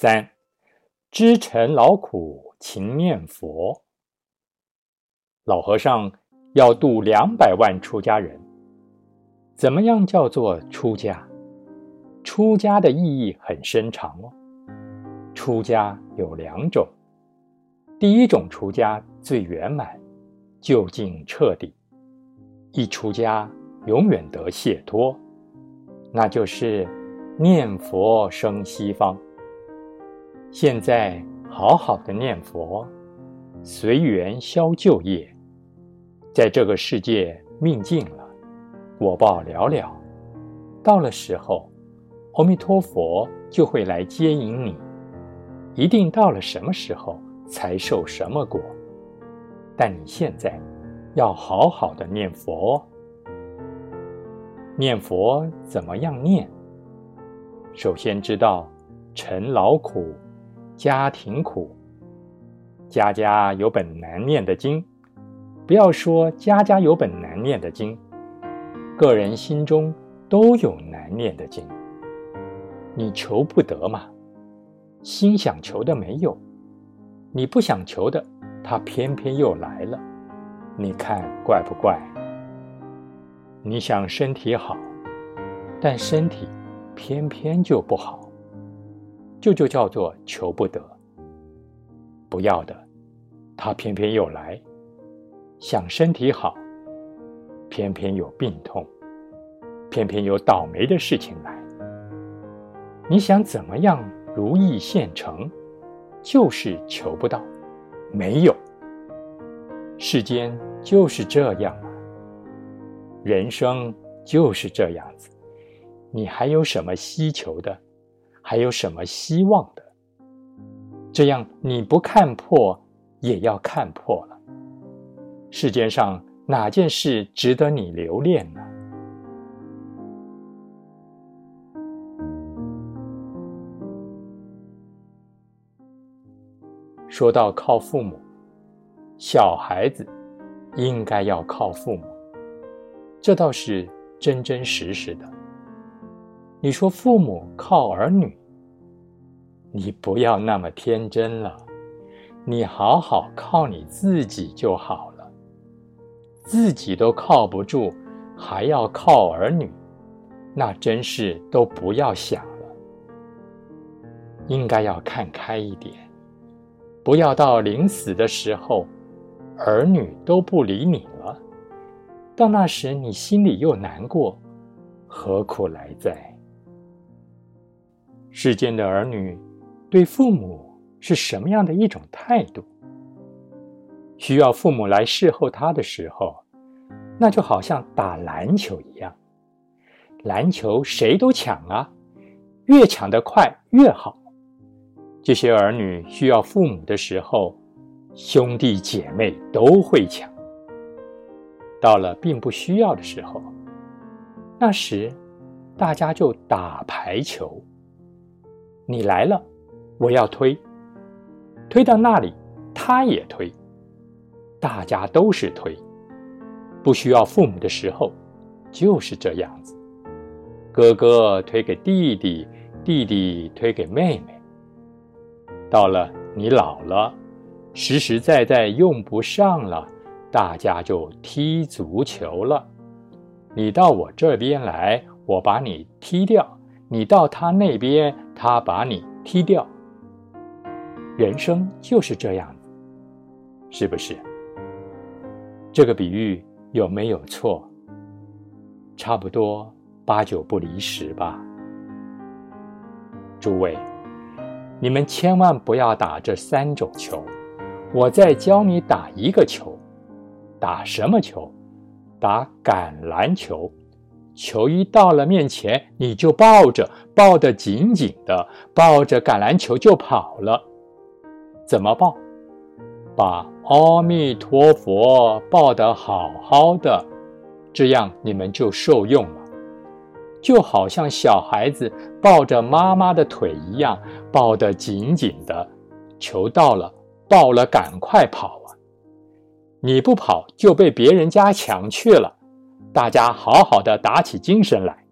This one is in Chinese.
三，知尘劳苦，勤念佛。老和尚要度两百万出家人，怎么样叫做出家？出家的意义很深长哦。出家有两种，第一种出家最圆满，究竟彻底，一出家永远得解脱，那就是念佛生西方。现在好好的念佛，随缘消旧业，在这个世界命尽了，果报寥寥，到了时候，阿弥陀佛就会来接引你。一定到了什么时候才受什么果？但你现在要好好的念佛。念佛怎么样念？首先知道尘劳苦，家庭苦。家家有本难念的经，不要说家家有本难念的经，个人心中都有难念的经。你求不得嘛？心想求的没有，你不想求的，他偏偏又来了，你看怪不怪？你想身体好，但身体偏偏就不好，这就叫做求不得。不要的，他偏偏又来，想身体好，偏偏有病痛，偏偏有倒霉的事情来，你想怎么样？如意现成，就是求不到，没有。世间就是这样啊，人生就是这样子。你还有什么希求的？还有什么希望的？这样你不看破，也要看破了。世间上哪件事值得你留恋呢？说到靠父母，小孩子应该要靠父母，这倒是真真实实的。你说父母靠儿女，你不要那么天真了，你好好靠你自己就好了。自己都靠不住，还要靠儿女，那真是都不要想了。应该要看开一点。不要到临死的时候，儿女都不理你了，到那时你心里又难过，何苦来哉？世间的儿女对父母是什么样的一种态度？需要父母来侍候他的时候，那就好像打篮球一样，篮球谁都抢啊，越抢得快越好。这些儿女需要父母的时候，兄弟姐妹都会抢；到了并不需要的时候，那时大家就打排球。你来了，我要推，推到那里，他也推，大家都是推。不需要父母的时候，就是这样子：哥哥推给弟弟，弟弟推给妹妹。到了你老了，实实在在用不上了，大家就踢足球了。你到我这边来，我把你踢掉；你到他那边，他把你踢掉。人生就是这样，是不是？这个比喻有没有错？差不多八九不离十吧，诸位。你们千万不要打这三种球，我再教你打一个球，打什么球？打橄榄球。球一到了面前，你就抱着，抱得紧紧的，抱着橄榄球就跑了。怎么抱？把阿弥陀佛抱得好好的，这样你们就受用了。就好像小孩子抱着妈妈的腿一样，抱得紧紧的。求到了，抱了，赶快跑啊！你不跑就被别人家抢去了。大家好好的打起精神来。